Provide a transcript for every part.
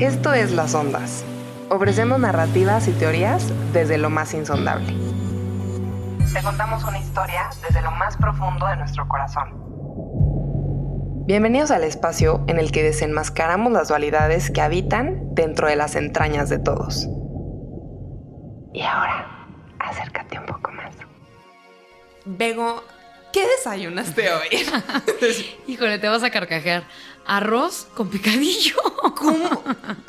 Esto es Las Ondas. Ofrecemos narrativas y teorías desde lo más insondable. Te contamos una historia desde lo más profundo de nuestro corazón. Bienvenidos al espacio en el que desenmascaramos las dualidades que habitan dentro de las entrañas de todos. Y ahora, acércate un poco más. Bego, ¿qué desayunaste hoy? Híjole, te vas a carcajear. Arroz con picadillo. ¿Cómo?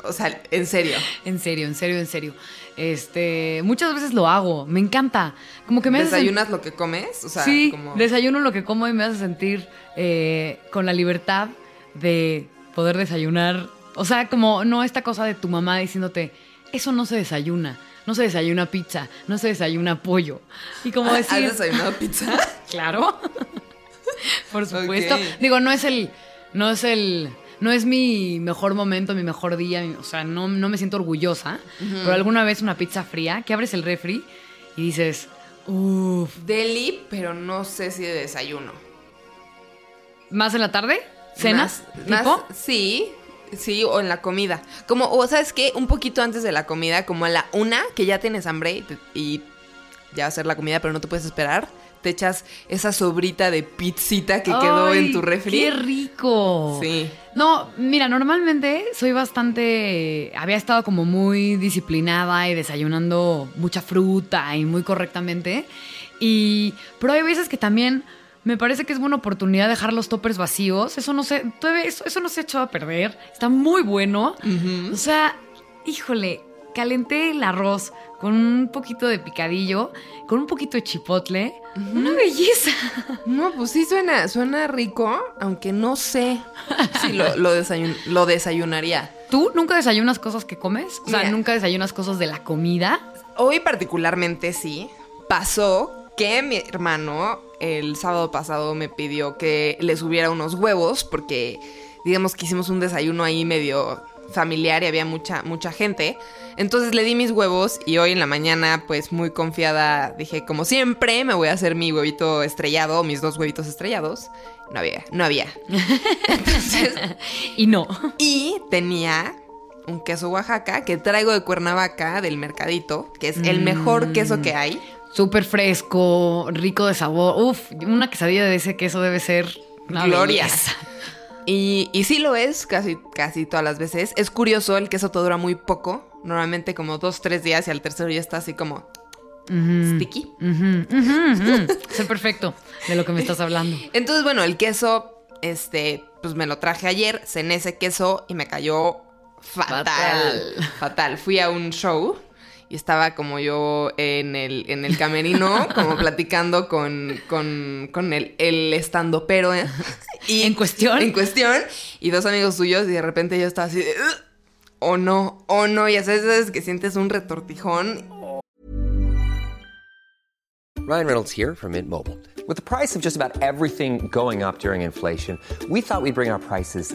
O sea, en serio. En serio, en serio, en serio. Este, muchas veces lo hago. Me encanta. Como que me hace ¿Desayunas lo que comes? O sea, sí, como... desayuno lo que como y me hace sentir eh, con la libertad de poder desayunar. O sea, como no esta cosa de tu mamá diciéndote, eso no se desayuna. No se desayuna pizza, no se desayuna pollo. Y como ¿Has decir, desayunado pizza? Claro. Por supuesto. Digo, no es el. No es el. No es mi mejor momento, mi mejor día. mi- O sea, no, no me siento orgullosa. Pero alguna vez una pizza fría, que abres el refri y dices, uff, Deli, pero no sé si de desayuno. ¿más en la tarde? ¿Cenas? Más- ¿Tipo? más- sí, sí, o en la comida. Como, o sabes qué, un poquito antes de la comida, como a la una, que ya tienes hambre y, y ya va a ser la comida, pero no te puedes esperar. Te echas esa sobrita de pizzita que quedó ¡Ay, en tu refri. ¡Qué rico! Sí. No, mira, normalmente soy bastante. Había estado como muy disciplinada y desayunando mucha fruta y muy correctamente. Y. Pero hay veces que también me parece que es buena oportunidad dejar los toppers vacíos. Eso no se. Eso, eso no se ha echado a perder. Está muy bueno. O sea, híjole, calenté el arroz con un poquito de picadillo, con un poquito de chipotle. Una belleza. No, pues sí suena, suena rico, aunque no sé si lo, lo, desayun- lo desayunaría. ¿Tú nunca desayunas cosas que comes? O sea, Mira. ¿nunca desayunas cosas de la comida? Hoy particularmente sí. Pasó que mi hermano el sábado pasado me pidió que le subiera unos huevos porque digamos que hicimos un desayuno ahí medio familiar y había mucha mucha gente. Entonces le di mis huevos y hoy en la mañana pues muy confiada dije como siempre me voy a hacer mi huevito estrellado, mis dos huevitos estrellados. No había, no había. Entonces Y no. y tenía un queso Oaxaca que traigo de Cuernavaca, del mercadito, que es el mejor queso que hay. Súper fresco, rico de sabor. Uf, una quesadilla de ese queso debe ser una Gloria. belleza. Y, y sí lo es, casi, casi todas las veces. Es curioso, el queso te dura muy poco. Normalmente como dos, tres días y al tercero ya está así como sticky. Ujú, ujú, ujú. Sé perfecto de lo que me estás hablando. Entonces, bueno, el queso, este, pues me lo traje ayer, cené ese queso y me cayó fatal. Fatal. Fatal. Fui a un show y estaba como yo en el, en el camerino, como platicando con, con, con el, el estando pero y ¿En cuestión? En cuestión. Y dos amigos suyos y de repente yo estaba así de... "Ugh". O no, o no, y a veces que sientes un retortijón Ryan Reynolds here from Mint Mobile. With the price of just about everything going up during inflation, we thought we'd bring our prices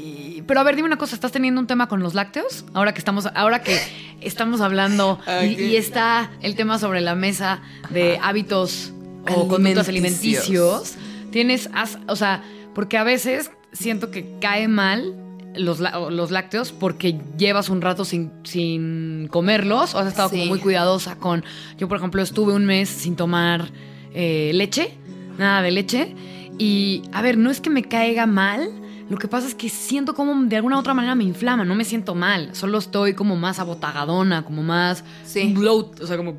Pero a ver, dime una cosa, ¿estás teniendo un tema con los lácteos? Ahora que estamos, ahora que estamos hablando y, Ok. y está el tema sobre la mesa de hábitos o conductas Alimenticios. Tienes, has- o sea, porque a veces siento que cae mal los, los lácteos porque llevas un rato sin, sin comerlos o has estado como muy cuidadosa con. Yo, por ejemplo, estuve un mes sin tomar eh, leche, nada de leche. Y, a ver, no es que me caiga mal. Lo que pasa es que siento como de alguna u otra manera me inflama, no me siento mal, solo estoy como más abotagadona, como más Sí. bloat, o sea, como.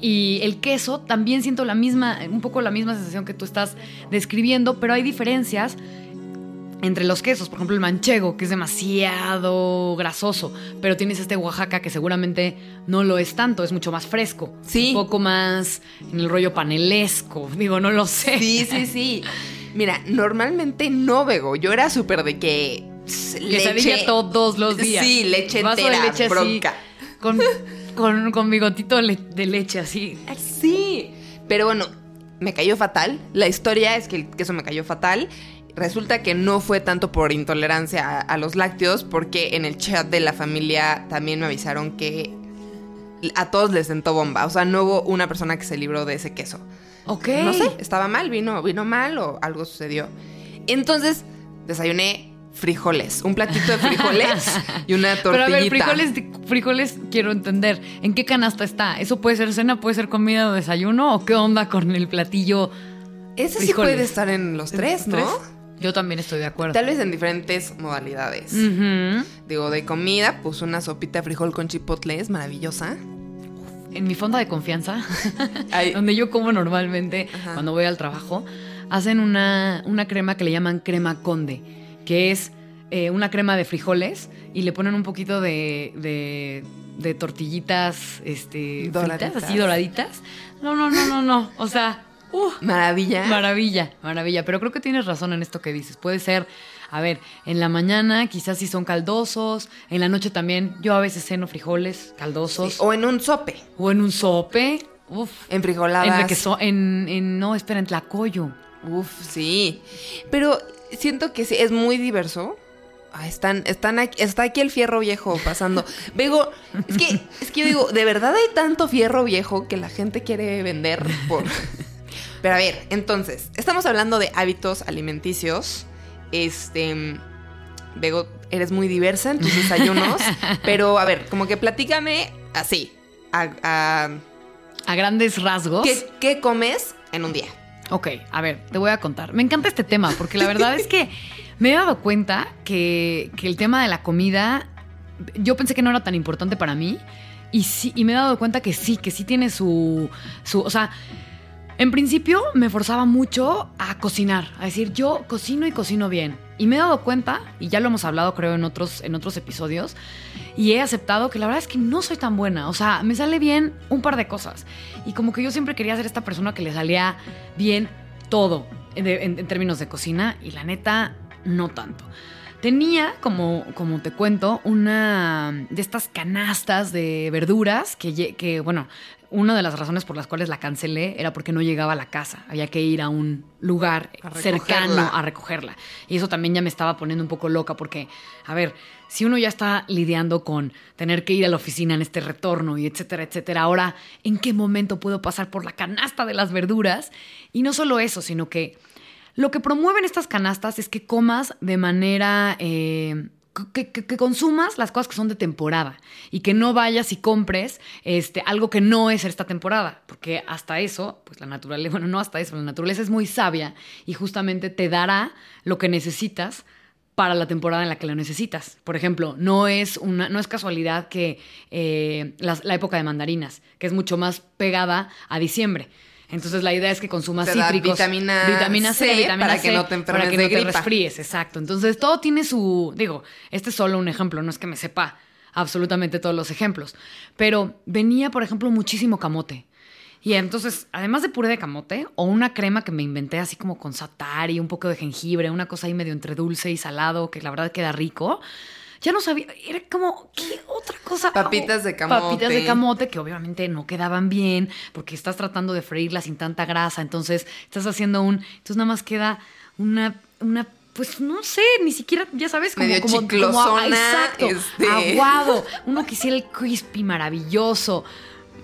Y el queso también siento la misma, un poco la misma sensación que tú estás describiendo, pero hay diferencias entre los quesos. Por ejemplo, el manchego, que es demasiado grasoso, pero tienes este Oaxaca que seguramente no lo es tanto, es mucho más fresco. Sí. Un poco más en el rollo panelesco. Digo, no lo sé. Sí, sí, sí. Mira, normalmente no bebo. Yo era súper de que. Quesadilla todos los días. Sí, leche Vaso entera, de leche así, bronca. con con, con bigotito de leche así. Sí. Pero bueno, me cayó fatal. La historia es que el queso me cayó fatal. Resulta que no fue tanto por intolerancia a, a los lácteos, porque en el chat de la familia también me avisaron que a todos les sentó bomba. O sea, no hubo una persona que se libró de ese queso. Ok. No sé, estaba mal, vino, vino mal o algo sucedió. Entonces, desayuné frijoles, un platito de frijoles y una Pero tortillita. a ver, frijoles, frijoles, quiero entender. ¿En qué canasta está? ¿Eso puede ser cena, puede ser comida o desayuno? ¿O qué onda con el platillo? Ese sí puede estar en los tres, ¿no? Yo también estoy de acuerdo. Tal vez en diferentes modalidades. Digo, de comida, pues una sopita de frijol con chipotle es maravillosa. En mi fonda de confianza, donde yo como normalmente Ajá. cuando voy al trabajo, hacen una, una crema que le llaman crema conde, que es eh, una crema de frijoles y le ponen un poquito de, de, de tortillitas este, Doraditas. fritas, así doraditas. No, no, no, no, no. O sea, uh, Maravilla. Maravilla, maravilla. Pero creo que tienes razón en esto que dices. Puede ser, a ver, en la mañana quizás sí son caldosos, en la noche también. Yo a veces ceno frijoles caldosos. o en un sope. O en un sope. Uf. En frijoladas. En, requeso- en, en- no, espera, en tlacoyo. Uf, sí. Pero siento que sí, es muy diverso. Ah, están, están aquí, está aquí el fierro viejo pasando. Vego, es que, es que yo digo, ¿de verdad hay tanto fierro viejo que la gente quiere vender por. Pero a ver, entonces, estamos hablando de hábitos alimenticios. Este. Vego, eres muy diversa en tus desayunos. pero a ver, como que platícame así. a- a- A grandes rasgos. ¿qué, ¿Qué comes en un día? Ok, a ver, te voy a contar. Me encanta este tema porque la verdad es que me he dado cuenta que, que el tema de la comida, yo pensé que no era tan importante para mí y sí, y me he dado cuenta que sí, que sí tiene su, su, o sea, en principio me forzaba mucho a cocinar, a decir yo cocino y cocino bien. Y me he dado cuenta, y ya lo hemos hablado creo en otros, en otros episodios, y he aceptado que la verdad es que no soy tan buena. O sea, me sale bien un par de cosas. Y como que yo siempre quería ser esta persona que le salía bien todo en, términos de cocina, y la neta, no tanto. Tenía, como, como te cuento, una de estas canastas de verduras que, que, bueno, una de las razones por las cuales la cancelé era porque no llegaba a la casa. Había que ir a un lugar A cercano a recogerla. Y eso también ya me estaba poniendo un poco loca porque, a ver, si uno ya está lidiando con tener que ir a la oficina en este retorno y etcétera, etcétera, ahora, ¿en qué momento puedo pasar por la canasta de las verduras? Y no solo eso, sino que lo que promueven estas canastas es que comas de manera... eh, que, consumas las cosas que son de temporada y que no vayas y compres este, algo que no es esta temporada, porque hasta eso, pues la naturaleza, bueno, no hasta eso, la naturaleza es muy sabia y justamente te dará lo que necesitas para la temporada en la que lo necesitas. Por ejemplo, no es, una, no es casualidad que eh, la época de mandarinas, que es mucho más pegada a diciembre. Entonces la idea es que consumas Te cítricos, vitamina C vitamina para que C, no te enfermes para que de no te gripa. resfríes, exacto. Entonces todo tiene su, digo, este es solo un ejemplo, no es que me sepa absolutamente todos los ejemplos, pero venía, por ejemplo, muchísimo camote. Y entonces, además de puré de camote, o una crema que me inventé así como con satari, un poco de jengibre, una cosa ahí medio entre dulce y salado, que la verdad queda rico. Ya no sabía, era como, ¿qué otra cosa? Papitas de camote. Papitas de camote que obviamente no quedaban bien, porque estás tratando de freírlas sin tanta grasa, entonces estás haciendo un, entonces nada más queda una, una pues no sé, ni siquiera, ya sabes, como, Medio como, como- exacto, este. aguado, uno quisiera el crispy maravilloso.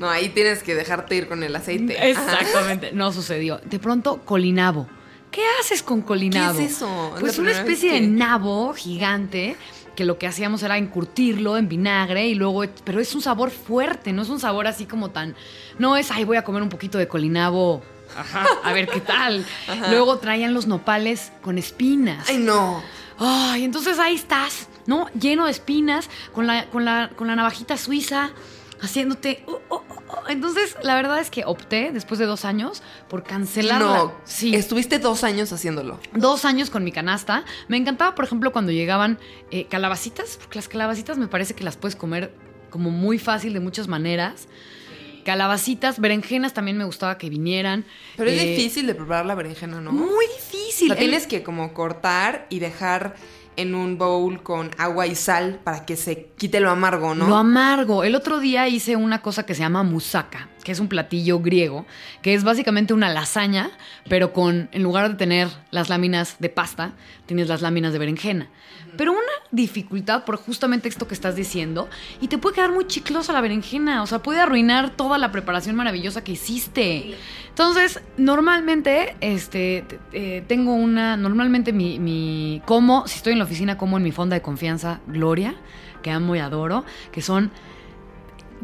No, ahí tienes que dejarte ir con el aceite. Ajá. Exactamente, no sucedió. De pronto, colinabo. ¿Qué haces con colinabo? ¿Qué es eso? Es Pues una especie que- de nabo gigante que lo que hacíamos era encurtirlo en vinagre y luego, pero es un sabor fuerte, no es un sabor así como tan, no es, ay, voy a comer un poquito de colinabo, ajá, a ver qué tal. Luego traían los nopales con espinas. Ay, no. Ay, entonces ahí estás, ¿no? Lleno de espinas, con la, con la, con la navajita suiza, haciéndote. oh, oh. Entonces, la verdad es que opté, después de dos años, por cancelarla. No. Sí. Estuviste dos años haciéndolo. Dos años con mi canasta. Me encantaba, por ejemplo, cuando llegaban eh, calabacitas, porque las calabacitas me parece que las puedes comer como muy fácil de muchas maneras. Calabacitas, berenjenas también me gustaba que vinieran. Pero es Eh, difícil de preparar la berenjena, ¿no? Muy difícil. La tienes que como cortar y dejar en un bowl con agua y sal para que se quite lo amargo, ¿no? Lo amargo. El otro día hice una cosa que se llama moussaka, que es un platillo griego, que es básicamente una lasaña, pero con, en lugar de tener las láminas de pasta, tienes las láminas de berenjena. Pero una dificultad por justamente esto que estás diciendo, y te puede quedar muy chiclosa la berenjena, o sea, puede arruinar toda la preparación maravillosa que hiciste. Entonces, normalmente, este, eh, tengo una, normalmente mi, mi, como, si estoy en la oficina, como en mi fonda de confianza, Gloria, que amo y adoro, que son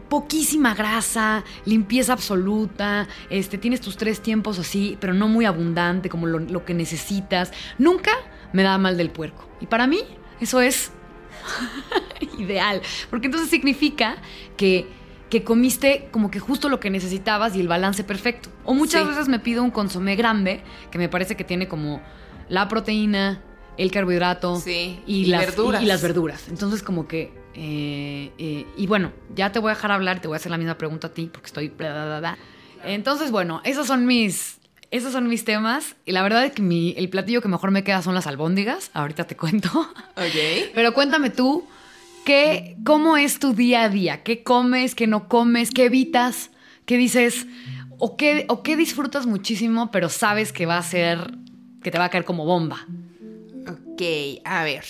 poquísima grasa, limpieza absoluta, este, tienes tus tres tiempos así, pero no muy abundante como lo, lo que necesitas. Nunca me da mal del puerco. Y para mí eso es ideal, porque entonces significa que, que comiste como que justo lo que necesitabas y el balance perfecto. O muchas Sí. veces me pido un consomé grande, que me parece que tiene como la proteína, el carbohidrato Sí, y, y las, verduras. y- y las verduras. Entonces como que... eh, eh, y bueno, ya te voy a dejar hablar y te voy a hacer la misma pregunta a ti porque estoy... bla, bla, bla, bla. Entonces, bueno, esos son mis... Esos son mis temas. Y la verdad es que mi, el platillo que mejor me queda son las albóndigas. Ahorita te cuento. Ok. Pero cuéntame tú, ¿qué, ¿cómo es tu día a día? ¿Qué comes, qué no comes, qué evitas, qué dices o qué, o qué disfrutas muchísimo, pero sabes que va a ser, que te va a caer como bomba? Ok, a ver.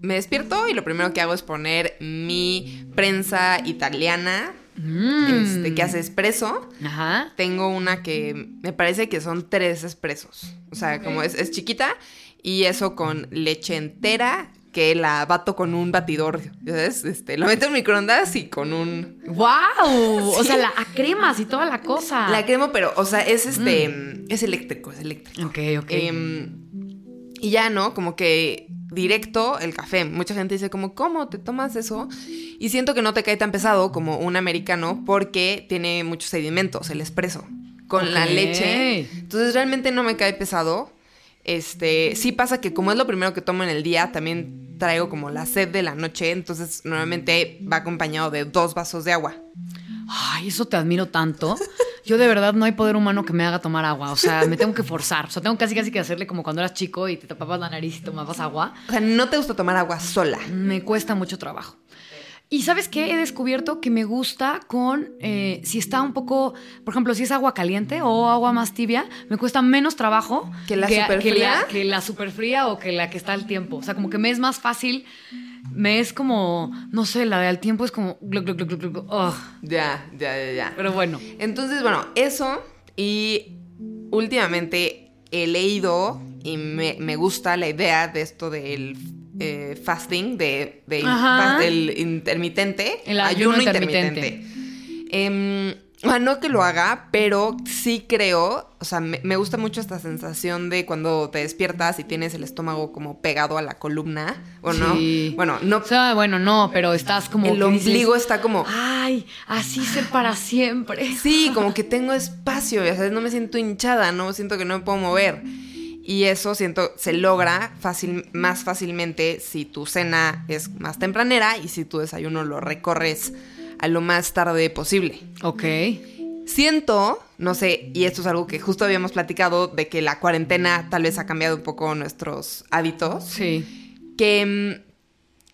Me despierto y lo primero que hago es poner mi prensa italiana, este, que hace espresso. Ajá. Tengo una que me parece que son tres espresos. O sea, como es, es chiquita y eso con leche entera que la bato con un batidor, ¿sabes? Este, lo meto en microondas y con un... ¡Wow! O sea, la, a cremas y toda la cosa. La cremo, pero, o sea, es este... Es eléctrico, es eléctrico. Ok, ok. Em, y ya, ¿no? Como que directo el café. Mucha gente dice como, ¿cómo te tomas eso? Y siento que no te cae tan pesado como un americano porque tiene muchos sedimentos, el espresso, con la leche. Entonces realmente no me cae pesado. Este, sí pasa que como es lo primero que tomo en el día, también traigo como la sed de la noche, entonces normalmente va acompañado de dos vasos de agua. Ay, eso te admiro tanto. Yo de verdad no hay poder humano que me haga tomar agua. O sea, me tengo que forzar. O sea, tengo casi casi que hacerle como cuando eras chico y te tapabas la nariz y tomabas agua. O sea, no te gusta tomar agua sola. Me cuesta mucho trabajo. Y sabes qué? He descubierto que me gusta con, eh, si está un poco, por ejemplo, si es agua caliente o agua más tibia, me cuesta menos trabajo ¿Que la que superfría? la, que la superfría o que la que está al tiempo. O sea, como que me es más fácil, me es como, no sé, la de al tiempo es como, ugh. Ya, ya, ya, ya. pero bueno. Entonces, bueno, eso y últimamente he leído y me, me gusta la idea de esto del eh, fasting, de, de fast- del intermitente, El ayuno Em, o sea, no que lo haga, pero sí creo, o sea, me, me gusta mucho esta sensación de cuando te despiertas y tienes el estómago como pegado a la columna, o no, Sí. bueno, no, O sea, bueno, no, pero estás como... el dices, ombligo está como... Ay, así ser para siempre. Sí, como que tengo espacio, ya sabes, no me siento hinchada, no siento que no me puedo mover. Y eso siento se logra fácil, más fácilmente si tu cena es más tempranera y si tu desayuno lo recorres a lo más tarde posible. Ok. Siento, no sé, y esto es algo que justo habíamos platicado de que la cuarentena tal vez ha cambiado un poco nuestros hábitos Sí. que,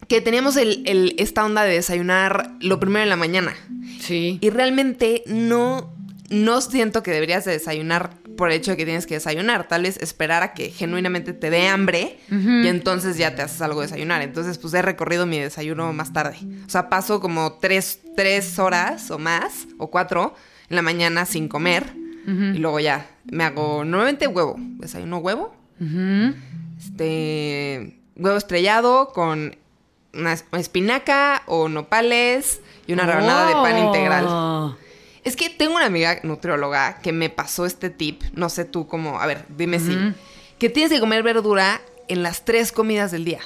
mm, que teníamos el- el- esta onda de desayunar lo primero en la mañana. Sí. Y realmente no, no siento que deberías de desayunar por el hecho de que tienes que desayunar. Tal vez esperar a que genuinamente te dé hambre y entonces ya te haces algo de desayunar. Entonces, pues he recorrido mi desayuno más tarde. O sea, paso como tres, tres horas o más, o cuatro, en la mañana sin comer. Y luego ya me hago normalmente huevo. Desayuno huevo. Este. Huevo estrellado con una es- espinaca o nopales y una rebanada de pan integral. Es que tengo una amiga nutrióloga que me pasó este tip. No sé tú cómo. A ver, dime si. Que tienes que comer verdura en las tres comidas del día.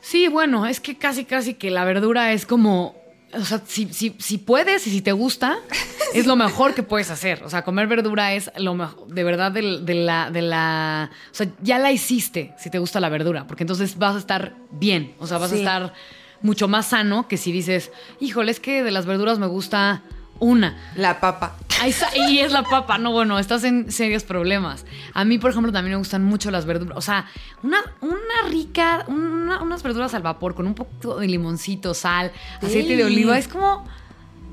Sí, bueno, es que casi, casi que la verdura es como. O sea, si, si, si puedes y si te gusta, es lo mejor que puedes hacer. O sea, comer verdura es lo mejor, de verdad, de, de la, de la. O sea, ya la hiciste si te gusta la verdura, porque entonces vas a estar bien. O sea, vas Sí. a estar mucho más sano que si dices, híjole, es que de las verduras me gusta una. La papa. Ahí está, y es la papa. No, bueno, estás en serios problemas. A mí, por ejemplo, también me gustan mucho las verduras. O sea, una, una rica, una- unas verduras al vapor con un poco de limoncito, sal, aceite de oliva. Es como.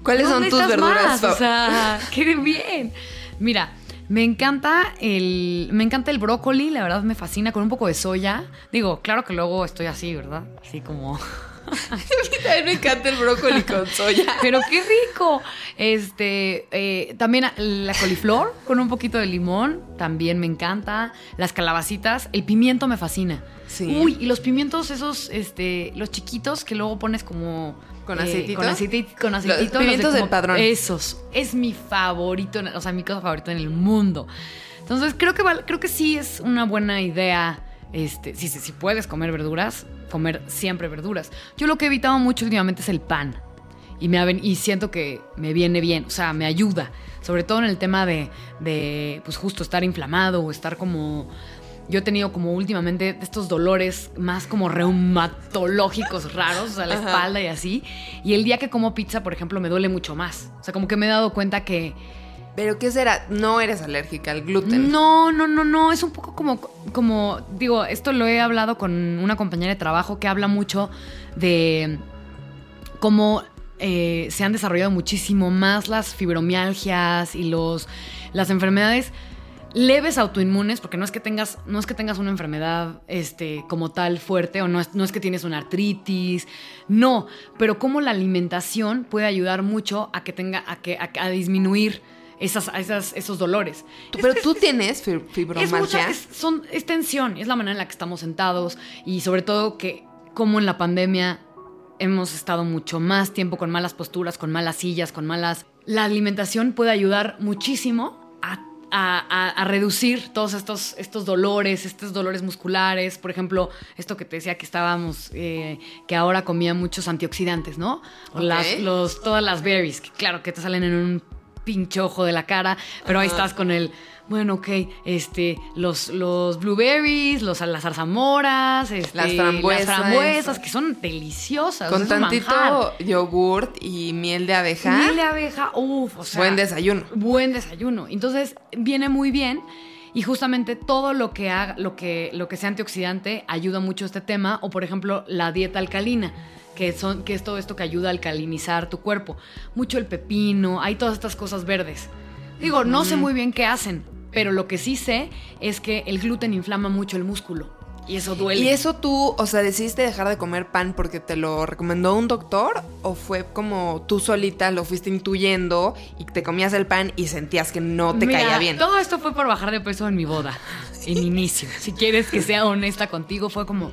¿Cuáles son ¿dónde tus verduras? más? O sea, qué bien. Mira, me encanta el me encanta el brócoli, la verdad me fascina con un poco de soya. Digo, claro que luego estoy así, ¿verdad? Así como A mí también me encanta el brócoli con soya. pero qué rico. Este, eh, también la coliflor con un poquito de limón, también me encanta. Las calabacitas, el pimiento me fascina. Sí. Uy, y los pimientos esos, este, los chiquitos que luego pones como ¿Con eh, aceitito? con aceite, con Los aceitito. pimientos de del padrón. Esos, es mi favorito, o sea, mi cosa favorita en el mundo. Entonces creo que creo que sí es una buena idea. Este, si, si, puedes comer verduras, comer siempre verduras. Yo lo que he evitado mucho últimamente es el pan. Y, me y siento que me viene bien, o sea, me ayuda. Sobre todo en el tema de, de, pues justo estar inflamado o estar como... Yo he tenido como últimamente estos dolores más como reumatológicos raros, o sea, la espalda y así. Y el día que como pizza, por ejemplo, me duele mucho más. O sea, como que me he dado cuenta que... ¿Pero qué será? No eres alérgica al gluten. No, no, no, no. Es un poco como, como, digo, esto lo he hablado con una compañera de trabajo que habla mucho de cómo eh, se han desarrollado muchísimo más las fibromialgias y los, las enfermedades leves autoinmunes, porque no es que tengas, no es que tengas una enfermedad este, como tal fuerte, o no es, no es que tienes una artritis, no, pero cómo la alimentación puede ayudar mucho a que tenga, a que, a, a disminuir esas, esas, esos dolores. Tú- Pero tú tienes fib- Es fibromialgia. es, son, es tensión, es la manera en la que estamos sentados y sobre todo que como en la pandemia hemos estado mucho más tiempo con malas posturas, con malas sillas, con malas... La alimentación puede ayudar muchísimo a, a- a- reducir todos estos, estos dolores, estos dolores musculares. Por ejemplo, esto que te decía que estábamos, eh, que ahora comía muchos antioxidantes, ¿no? Las, los, todas las berries, que claro que te salen en un pinche ojo de la cara, pero ahí estás con el, bueno, ok, este, los, los blueberries, los, las zarzamoras, este, Las frambuesas. las frambuesas, que son deliciosas. Con tantito yogurt y miel de abeja. Miel de abeja, uff, o sea. Buen desayuno. Buen desayuno. Entonces, viene muy bien. Y justamente todo lo que haga, lo que, lo que sea antioxidante ayuda mucho a este tema. O por ejemplo, la dieta alcalina, que, son, que es todo esto que ayuda a alcalinizar tu cuerpo. Mucho el pepino, hay todas estas cosas verdes. Digo, no sé muy bien qué hacen, pero lo que sí sé es que el gluten inflama mucho el músculo. Y eso duele. ¿Y eso tú, o sea, decidiste dejar de comer pan porque te lo recomendó un doctor? ¿O fue como tú solita lo fuiste intuyendo y te comías el pan y sentías que no te Mira, caía bien? Todo esto fue por bajar de peso en mi boda, en inicio. Si quieres que sea honesta contigo, fue como,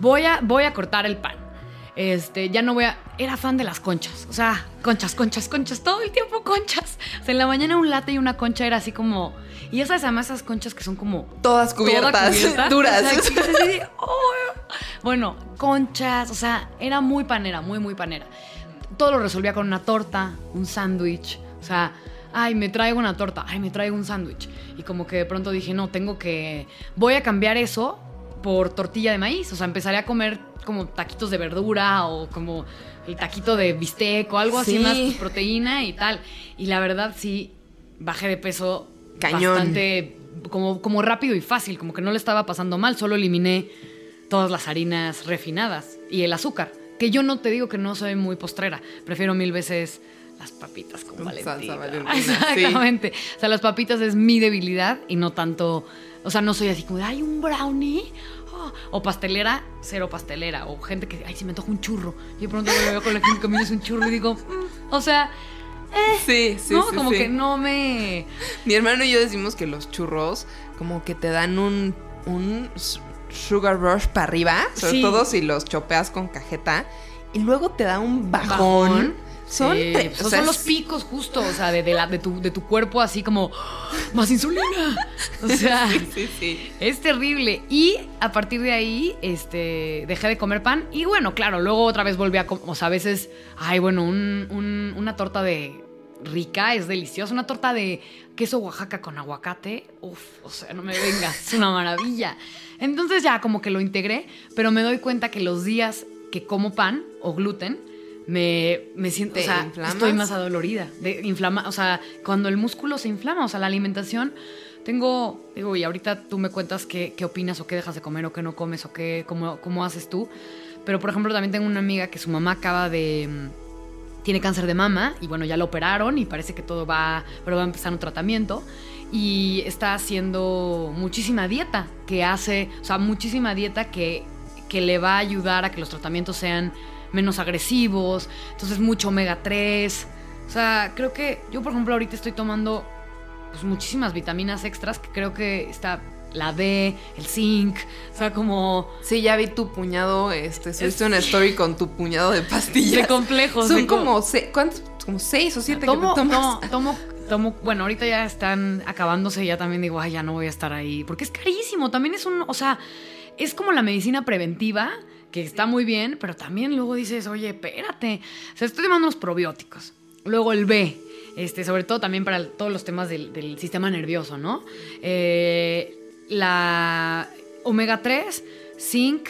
voy a, voy a cortar el pan. Este, ya no voy a... Era fan de las conchas. O sea, conchas, conchas, conchas, todo el tiempo conchas. O sea, en la mañana un latte y una concha era así como... Y esas además esas conchas que son como... Todas cubiertas, toda cubierta. duras. O sea, que dices así, "Oh". Bueno, conchas, o sea, era muy panera, muy, muy panera. Todo lo resolvía con una torta, un sándwich. O sea, ay, me traigo una torta, ay, me traigo un sándwich. Y como que de pronto dije, no, tengo que. Voy a cambiar eso por tortilla de maíz. O sea, empezaré a comer como taquitos de verdura o como el taquito de bistec o algo Sí. así más proteína y tal. Y la verdad, sí, bajé de peso Cañón. bastante como, como rápido y fácil, como que no le estaba pasando mal, solo eliminé todas las harinas refinadas y el azúcar, que yo no te digo que no soy muy postrera, prefiero mil veces las papitas con Con Valentina. salsa Valentina, Exactamente. O sea, las papitas es mi debilidad y no tanto, o sea, no soy así como, de, ay, un brownie. Oh, O pastelera, cero pastelera. O gente que, ay, si me antoja un churro. Y de pronto me veo con la gente comiendo un churro y digo, mm, o sea, Sí, sí, ¿no? sí, como sí. que no me... Mi hermano y yo decimos que los churros como que te dan un, un sugar rush para arriba, sobre Sí. todo si los chopeas con cajeta, y luego te da un bajón. bajón. Son, Sí, pues o son los picos justo, o sea, de, de la- de tu, de tu cuerpo así como, ¡Ah! más insulina. O sea, Sí, sí, sí. es terrible. Y a partir de ahí, este, dejé de comer pan. Y bueno, claro, luego otra vez volví a comer, o sea, a veces, ay, bueno, un- un- una torta de rica es deliciosa. Una torta de queso Oaxaca con aguacate, uff, o sea, no me vengas, es una maravilla. Entonces ya como que lo integré, pero me doy cuenta que los días que como pan o gluten, me, me siento, ¿Te o sea, inflamas? estoy más adolorida. De inflama, o sea, cuando el músculo se inflama, o sea, la alimentación. Tengo, digo, y ahorita tú me cuentas qué, qué opinas o qué dejas de comer o qué no comes o qué, cómo, cómo haces tú. Pero, por ejemplo, también tengo una amiga que su mamá acaba de... mm, Tiene cáncer de mama y bueno, ya lo operaron y parece que todo va, pero va a empezar un tratamiento. Y está haciendo muchísima dieta que hace, o sea, muchísima dieta que, que le va a ayudar a que los tratamientos sean menos agresivos. Entonces, mucho omega 3. O sea, creo que yo, por ejemplo, ahorita estoy tomando pues, muchísimas vitaminas extras que creo que está la D, el zinc, o sea, como Sí, ya vi tu puñado, este, subiste una story con tu puñado de pastillas. De complejos, Son de como, se- ¿cuántos? Como seis o siete tomo, que te tomas. tomo, tomo, tomo- bueno, ahorita ya están acabándose, ya también digo, ay, ya no voy a estar ahí, porque es carísimo, también es un, o sea, es como la medicina preventiva, que está muy bien, pero también luego dices, oye, espérate, o sea, estoy tomando unos probióticos, luego el B, este, sobre todo también para todos los temas del, sistema nervioso, ¿no? Eh, la omega 3, zinc,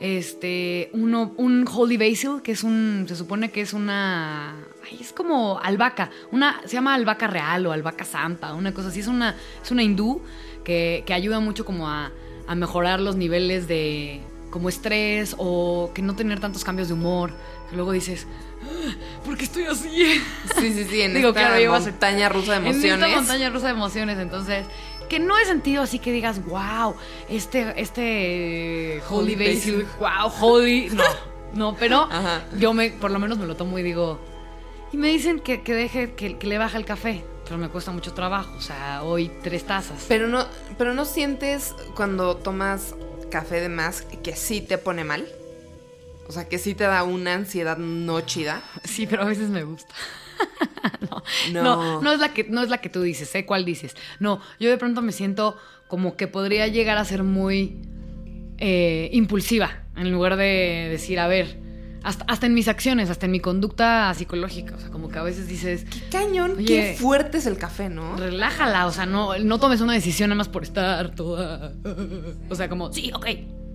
este, uno, un holy basil, que es un, se supone que es una, es como albahaca, una, se llama albahaca real o albahaca santa, una cosa así, es una, es una hindú que, que ayuda mucho como a, a mejorar los niveles de como estrés o que no tener tantos cambios de humor, que luego dices, "Ah, ¿por qué estoy así? Sí, sí, sí, en Digo, esta claro, montaña rusa de En emociones. esta montaña rusa de emociones, entonces, que no he sentido así que digas, wow, este, este Holy Holy Basil, wow, Holy, no, no, pero Ajá. yo me, por lo menos me lo tomo y digo, y me dicen que, que deje, que, que le baja el café, pero me cuesta mucho trabajo, o sea, hoy tres tazas. Pero no, pero no sientes cuando tomas café de más que sí te pone mal. O sea, que sí te da una ansiedad no chida. Sí, pero a veces me gusta. no, No. no, no es la que no es la que tú dices, sé cuál dices. No, yo de pronto me siento como que podría llegar a ser muy eh, impulsiva en lugar de decir, a ver, hasta, hasta en mis acciones, hasta en mi conducta psicológica, o sea, como que a veces dices, Qué cañón, Oye. qué fuerte es el café, ¿no? relájala, o sea, no, no tomes una decisión nada más por estar toda, o sea, como, sí, ok,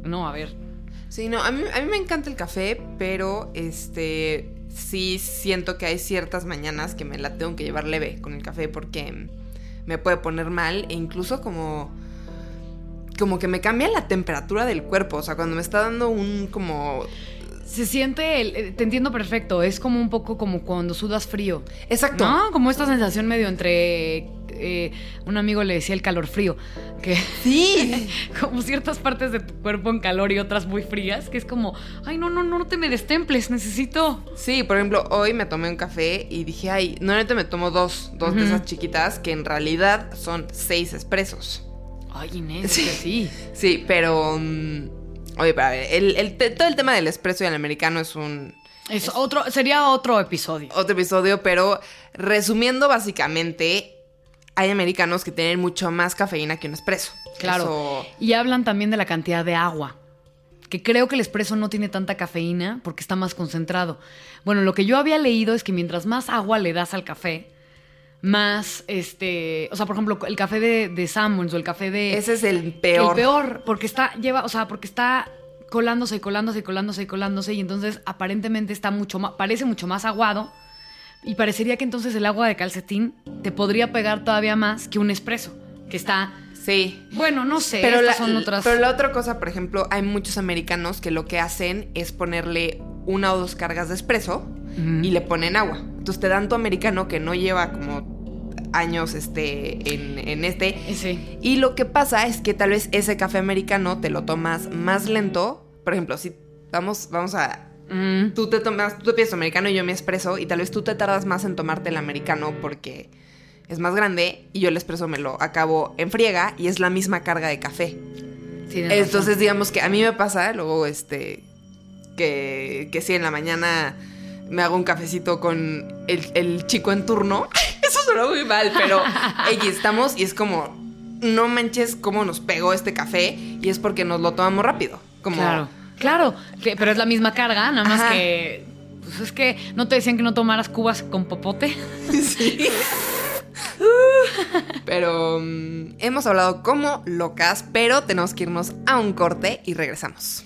no, a ver, Sí, no, a mí, a mí me encanta el café, pero este sí siento que hay ciertas mañanas que me la tengo que llevar leve con el café porque me puede poner mal e incluso como como que me cambia la temperatura del cuerpo, o sea, cuando me está dando un como se siente, el- eh, te entiendo perfecto, es como un poco como cuando sudas frío. exacto. ¿No? Como esta sensación medio entre. eh, un amigo le decía el calor frío. Que. Sí. como ciertas partes de tu cuerpo en calor y otras muy frías. Que es como. Ay, no, no, no, no te me destemples. Necesito. Sí, por ejemplo, hoy me tomé un café y dije, ay, normalmente me tomo dos, dos de esas chiquitas que en realidad son seis expresos. Ay, Inés, Sí. que sí. Sí, pero. mm, oye, para ver, el, todo el tema del espresso y el americano es un Es otro, sería otro episodio. otro episodio, pero resumiendo básicamente, hay americanos que tienen mucho más cafeína que un espresso. Claro. Eso- Y hablan también de la cantidad de agua. Que creo que el espresso no tiene tanta cafeína porque está más concentrado. Bueno, lo que yo había leído es que mientras más agua le das al café, más este. O sea, por ejemplo, el café de, de Samuels o el café de. ese es el peor. El peor, porque está, lleva, o sea, porque está colándose y colándose y colándose y colándose y entonces aparentemente está mucho más, parece mucho más aguado y parecería que entonces el agua de calcetín te podría pegar todavía más que un espresso, que está, Sí. bueno, no sé, Pero la, son otras... pero la otra cosa, por ejemplo, hay muchos americanos que lo que hacen es ponerle una o dos cargas de espresso y le ponen agua. Entonces te dan tu americano que no lleva como años este, en, en este. Sí. Y lo que pasa es que tal vez ese café americano te lo tomas más lento. Por ejemplo, si vamos, vamos a. Mm, Tú te tomas, tú te pides tu americano y yo mi espresso, y tal vez tú te tardas más en tomarte el americano porque es más grande y yo el espresso me lo acabo en friega y es la misma carga de café. Entonces, digamos que a mí me pasa, luego, este, que, que sí, en la mañana me hago un cafecito con el, el chico en turno. Eso suena muy mal, pero X, estamos y es como, no manches cómo nos pegó este café y es porque nos lo tomamos rápido. Como, Claro, claro, pero es la misma carga, nada más Ajá. que... Pues es que no te decían que no tomaras cubas con popote. Sí. Pero mm, hemos hablado como locas, pero tenemos que irnos a un corte y regresamos.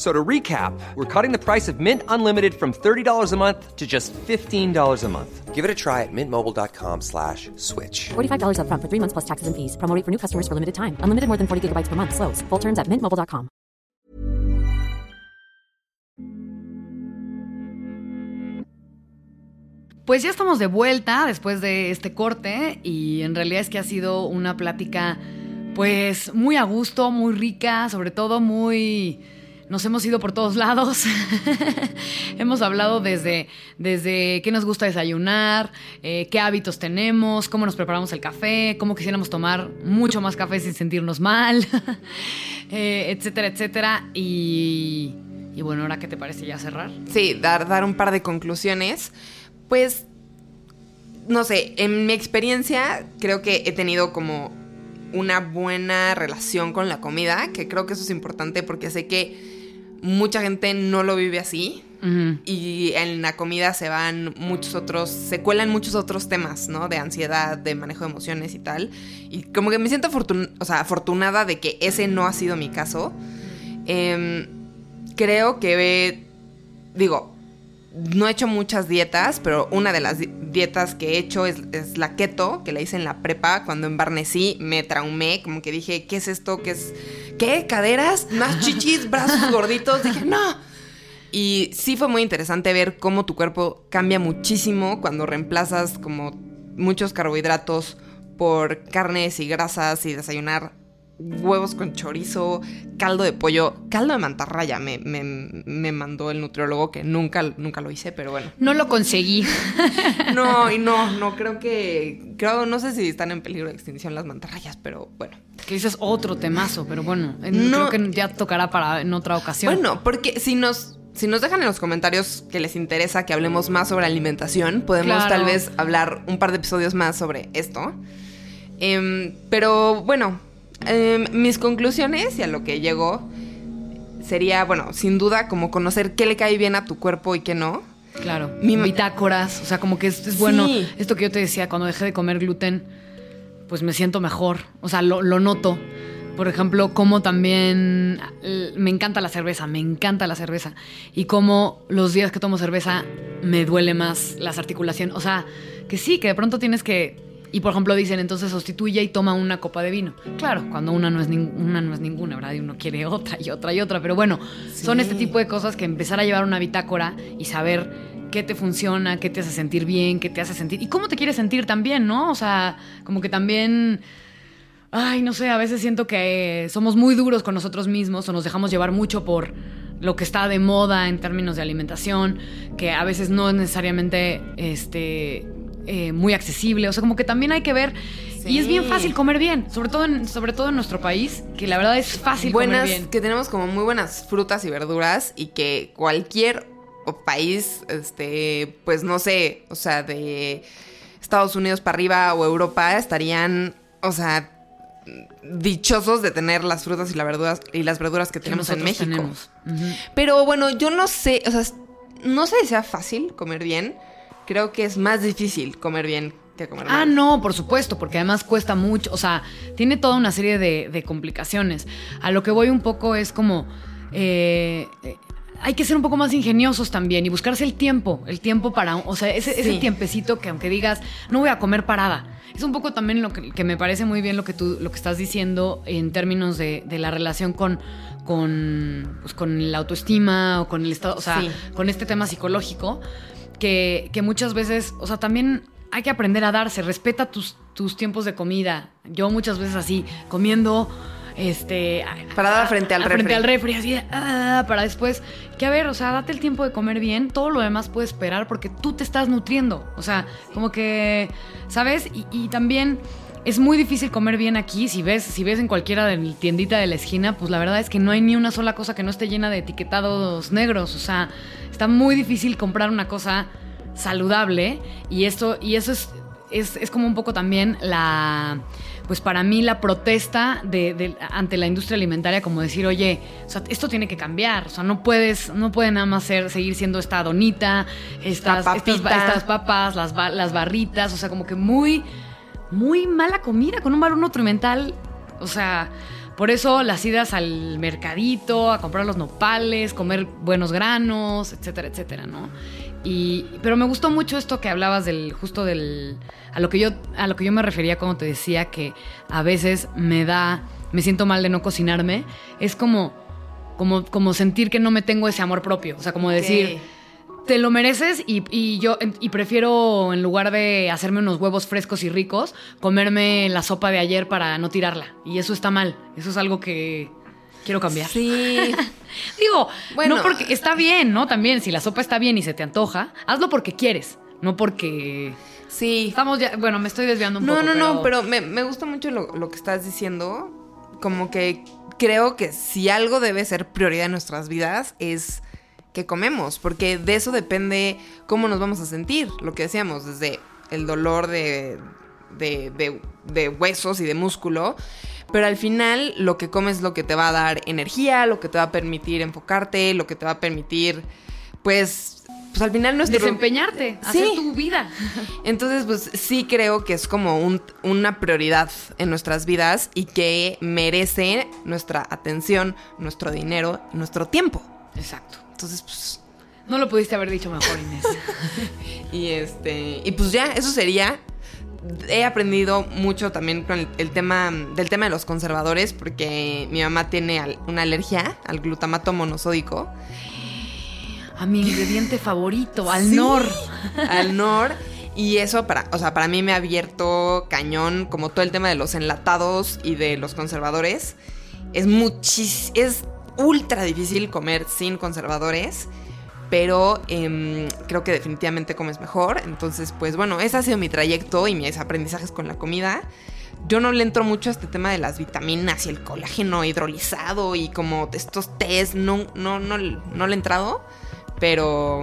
So to recap, we're cutting the price of Mint Unlimited from $30 a month to just $15 a month. Give it a try at mintmobile.com slash switch. $45 upfront for three months plus taxes and fees. Promo rate for new customers for limited time. Unlimited more than 40 gigabytes per month. Slows. Full terms at mintmobile.com. Pues ya estamos de vuelta después de este corte y en realidad es que ha sido una plática pues muy a gusto, muy rica, sobre todo muy... Nos hemos ido por todos lados. hemos hablado desde, desde qué nos gusta desayunar, eh, qué hábitos tenemos, cómo nos preparamos el café, cómo quisiéramos tomar mucho más café sin sentirnos mal, eh, etcétera, etcétera. Y, y bueno, ahora qué te parece ya cerrar. Sí, dar, dar un par de conclusiones. Pues, no sé, en mi experiencia creo que he tenido como una buena relación con la comida, que creo que eso es importante porque sé que mucha gente no lo vive así. Y en la comida se van muchos otros, se cuelan muchos otros temas, ¿no? De ansiedad, de manejo de emociones y tal. Y como que me siento afortun o sea, afortunada de que ese no ha sido mi caso. Em, creo que, digo, no he hecho muchas dietas, pero una de las di- dietas que he hecho es, es la keto, que la hice en la prepa. Cuando embarnecí, me traumé, como que dije, ¿qué es esto? ¿Qué es? ¿Qué? ¿Caderas? ¿Más chichis? ¿Brazos gorditos? Dije, no. Y sí fue muy interesante ver cómo tu cuerpo cambia muchísimo cuando reemplazas como muchos carbohidratos por carnes y grasas y desayunar huevos con chorizo, caldo de pollo, caldo de mantarraya me, me, me mandó el nutriólogo que nunca, nunca lo hice, pero bueno. No lo conseguí. No, y no, no, creo que, creo, no sé si están en peligro de extinción las mantarrayas, pero bueno. Que ese es otro temazo, pero bueno, No. creo que ya tocará para en otra ocasión. Bueno, porque si nos, si nos dejan en los comentarios que les interesa que hablemos más sobre alimentación, podemos Claro. tal vez hablar un par de episodios más sobre esto. Em, pero bueno, em, mis conclusiones y a lo que llego sería, bueno, sin duda como conocer qué le cae bien a tu cuerpo y qué no. Claro, Mi bitácoras, o sea, como que es, es bueno. Sí. Esto que yo te decía, cuando dejé de comer gluten, pues me siento mejor. O sea, lo, lo noto. Por ejemplo, como también eh, me encanta la cerveza, me encanta la cerveza. Y como los días que tomo cerveza me duele más las articulaciones. O sea, que sí, que de pronto tienes que... Y por ejemplo dicen, entonces sustituye y toma una copa de vino. Claro, cuando una no es, una no es ninguna, ¿verdad? Y uno quiere otra y otra y otra. Pero bueno, son este tipo de cosas que empezar a llevar una bitácora y saber qué te funciona, qué te hace sentir bien, qué te hace sentir. Y cómo te quieres sentir también, ¿no? O sea, como que también... Ay, no sé, a veces siento que somos muy duros con nosotros mismos o nos dejamos llevar mucho por lo que está de moda en términos de alimentación, que a veces no es necesariamente este, eh, muy accesible. O sea, como que también hay que ver. Y es bien fácil comer bien, sobre todo en, sobre todo en nuestro país, que la verdad es fácil buenas, comer bien. que tenemos como muy buenas frutas y verduras y que cualquier país, este, pues no sé, o sea, de Estados Unidos para arriba o Europa estarían, o sea, dichosos de tener las frutas y las verduras y las verduras que que tenemos en México. tenemos. Pero bueno, yo no sé, o sea, no sé si sea fácil comer bien. Creo que es más difícil comer bien que comer Ah, mal. no, por supuesto, porque además cuesta mucho, o sea, tiene toda una serie de, de complicaciones. A lo que voy un poco es como, eh, eh, hay que ser un poco más ingeniosos también y buscarse el tiempo, el tiempo para, o sea, ese, tiempecito que aunque digas, no voy a comer parada. Es un poco también lo que, que me parece muy bien lo que tú lo que estás diciendo en términos de, de la relación con, con, pues, con la autoestima o con el estado, o sea, Sí. con este tema psicológico, que, que muchas veces, o sea, también hay que aprender a darse, respeta tus, tus tiempos de comida. Yo muchas veces así, comiendo, este... a- Parada frente al a- Frente refri. al refri, así, ah, para después, que a ver, o sea, date el tiempo de comer bien, todo lo demás puede esperar porque tú te estás nutriendo. O sea, como que, ¿sabes? Y, y también... Es muy difícil comer bien aquí. Si ves, si ves en cualquiera de mi tiendita de la esquina, pues la verdad es que no hay ni una sola cosa que no esté llena de etiquetados negros. O sea, está muy difícil comprar una cosa saludable. Y esto, y eso es, es, es como un poco también la. pues para mí la protesta de, de- ante la industria alimentaria, como decir, oye, o sea, esto tiene que cambiar, o sea, no puedes, no puede nada más ser, seguir siendo esta donita, estas, Esta estas, papas, las, las barritas, o sea, como que muy, muy mala comida, con un valor nutrimental, o sea, por eso las idas al mercadito, a comprar los nopales, comer buenos granos, etcétera, etcétera, ¿no? Y, pero me gustó mucho esto que hablabas del, justo del, a lo que yo, a lo que yo me refería cuando te decía que a veces me da, me siento mal de no cocinarme, es como, como, como sentir que no me tengo ese amor propio, o sea, como decir, te lo mereces y, y yo y prefiero en lugar de hacerme unos huevos frescos y ricos comerme la sopa de ayer para no tirarla y eso está mal eso es algo que quiero cambiar Sí. digo Bueno. no porque está bien no también si la sopa está bien y se te antoja hazlo porque quieres no porque Sí. estamos ya bueno me estoy desviando un No, poco no, no, pero me, me gusta mucho lo, lo que estás diciendo. Como que creo que si algo debe ser prioridad en nuestras vidas es que comemos, porque de eso depende cómo nos vamos a sentir. Lo que decíamos, desde el dolor de, de, de- de huesos y de músculo. Pero al final lo que comes es lo que te va a dar energía, lo que te va a permitir enfocarte, lo que te va a permitir, pues, pues al final nuestro... desempeñarte hacer Sí. tu vida Entonces, pues sí creo que es como un- una prioridad en nuestras vidas y que merece nuestra atención, nuestro dinero, nuestro tiempo. exacto Entonces, pues, no lo pudiste haber dicho mejor Inés y este, y pues ya, eso sería. He aprendido mucho también con el, el tema del tema de los conservadores porque mi mamá tiene al- una alergia al glutamato monosódico. a mi ingrediente favorito al Sí, nor Al nor. Y eso para, o sea, para mí me ha abierto cañón como todo el tema de los enlatados y de los conservadores. Es muchis, es ultra difícil comer sin conservadores. Pero em, creo que definitivamente comes mejor. Entonces, pues bueno, ese ha sido mi trayecto y mis aprendizajes con la comida. Yo no le entro mucho a este tema de las vitaminas y el colágeno hidrolizado y como estos test. No, no, no, no le he entrado. Pero,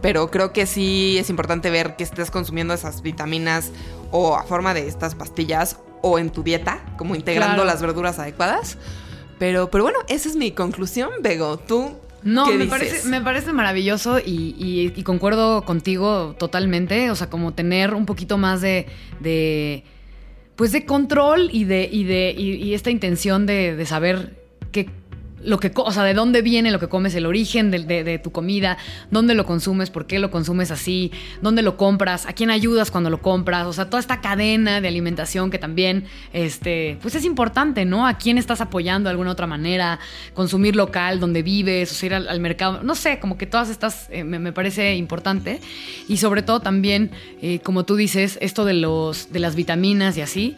pero creo que sí es importante ver que estés consumiendo esas vitaminas o a forma de estas pastillas o en tu dieta, como integrando Claro. las verduras adecuadas. Pero, pero bueno, esa es mi conclusión, Bego. ¿Tú No, qué me dices? parece, me parece maravilloso y, y- y concuerdo contigo totalmente. O sea, como tener un poquito más de. de pues de control y de. y de. y, y esta intención de, de saber qué. Lo que, o sea, de dónde viene lo que comes, el origen de, de- tu comida, dónde lo consumes, por qué lo consumes así, dónde lo compras, a quién ayudas cuando lo compras, o sea, toda esta cadena de alimentación que también, este, pues es importante, ¿no? A quién estás apoyando de alguna otra manera, consumir local, donde vives, o sea, ir al, al mercado, no sé, como que todas estas eh, me, me parece importante y sobre todo también, eh, como tú dices, esto de los, de las vitaminas y así,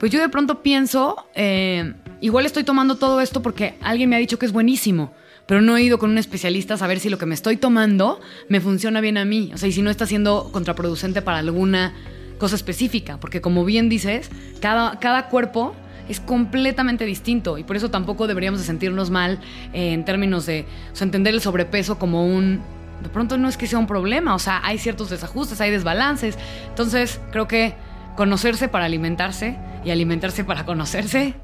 pues yo de pronto pienso, eh, igual estoy tomando todo esto porque alguien me ha dicho que es buenísimo, pero no he ido con un especialista a saber si lo que me estoy tomando me funciona bien a mí, o sea, y si no está siendo contraproducente para alguna cosa específica, porque como bien dices, cada, cada cuerpo es completamente distinto y por eso tampoco deberíamos de sentirnos mal eh, en términos de o entender el sobrepeso como un... De pronto no es que sea un problema, o sea, hay ciertos desajustes, hay desbalances. Entonces, creo que conocerse para alimentarse y alimentarse para conocerse,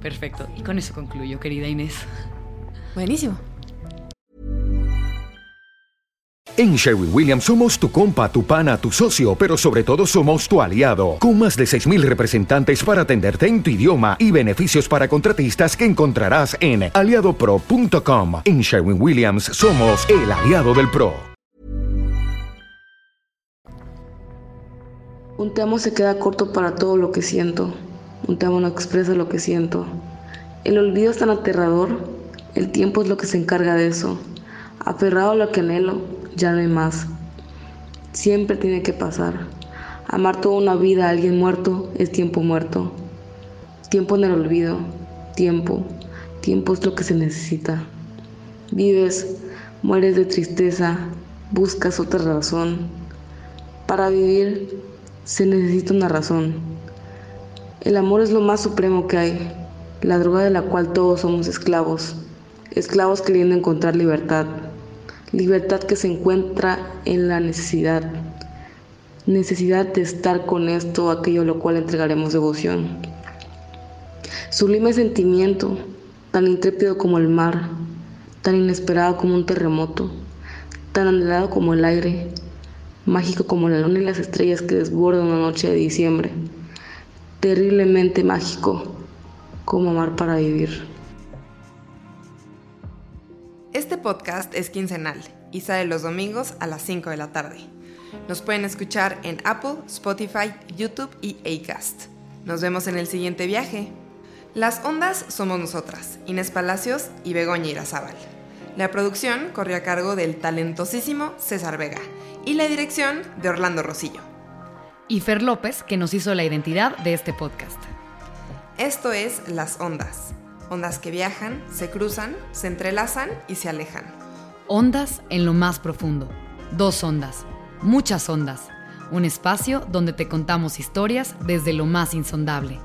perfecto. Y con eso concluyo, querida Inés. Buenísimo. En Sherwin Williams somos tu compa, tu pana, tu socio, pero sobre todo somos tu aliado, con más de 6.000 representantes para atenderte en tu idioma y beneficios para contratistas que encontrarás en aliadopro.com. En Sherwin Williams somos el aliado del PRO. Un te amo se queda corto para todo lo que siento. Un te amo no expresa lo que siento. El olvido es tan aterrador. El tiempo es lo que se encarga de eso. Aferrado a lo que anhelo, ya no hay más. Siempre tiene que pasar. Amar toda una vida a alguien muerto es tiempo muerto. Tiempo en el olvido. Tiempo. Tiempo es lo que se necesita. Vives, mueres de tristeza, buscas otra razón. Para vivir se necesita una razón. El amor es lo más supremo que hay, la droga de la cual todos somos esclavos, esclavos queriendo encontrar libertad, libertad que se encuentra en la necesidad. necesidad de estar con esto aquello a lo cual entregaremos devoción. Sublime sentimiento, tan intrépido como el mar, tan inesperado como un terremoto, tan anhelado como el aire, mágico como la luna y las estrellas que desbordan una noche de diciembre, terriblemente mágico como amar para vivir. Este podcast es quincenal y sale los domingos a las 5 de la tarde. Nos pueden escuchar en Apple, Spotify, YouTube y Acast. Nos vemos en el siguiente viaje. Las ondas somos nosotras, Inés Palacios y Begoña Irazábal. La producción corrió a cargo del talentosísimo César Vega y la dirección de Orlando Rosillo. Y Fer López, que nos hizo la identidad de este podcast. Esto es Las Ondas. Ondas que viajan, se cruzan, se entrelazan y se alejan. Ondas en lo más profundo. Dos ondas. Muchas ondas. Un espacio donde te contamos historias desde lo más insondable.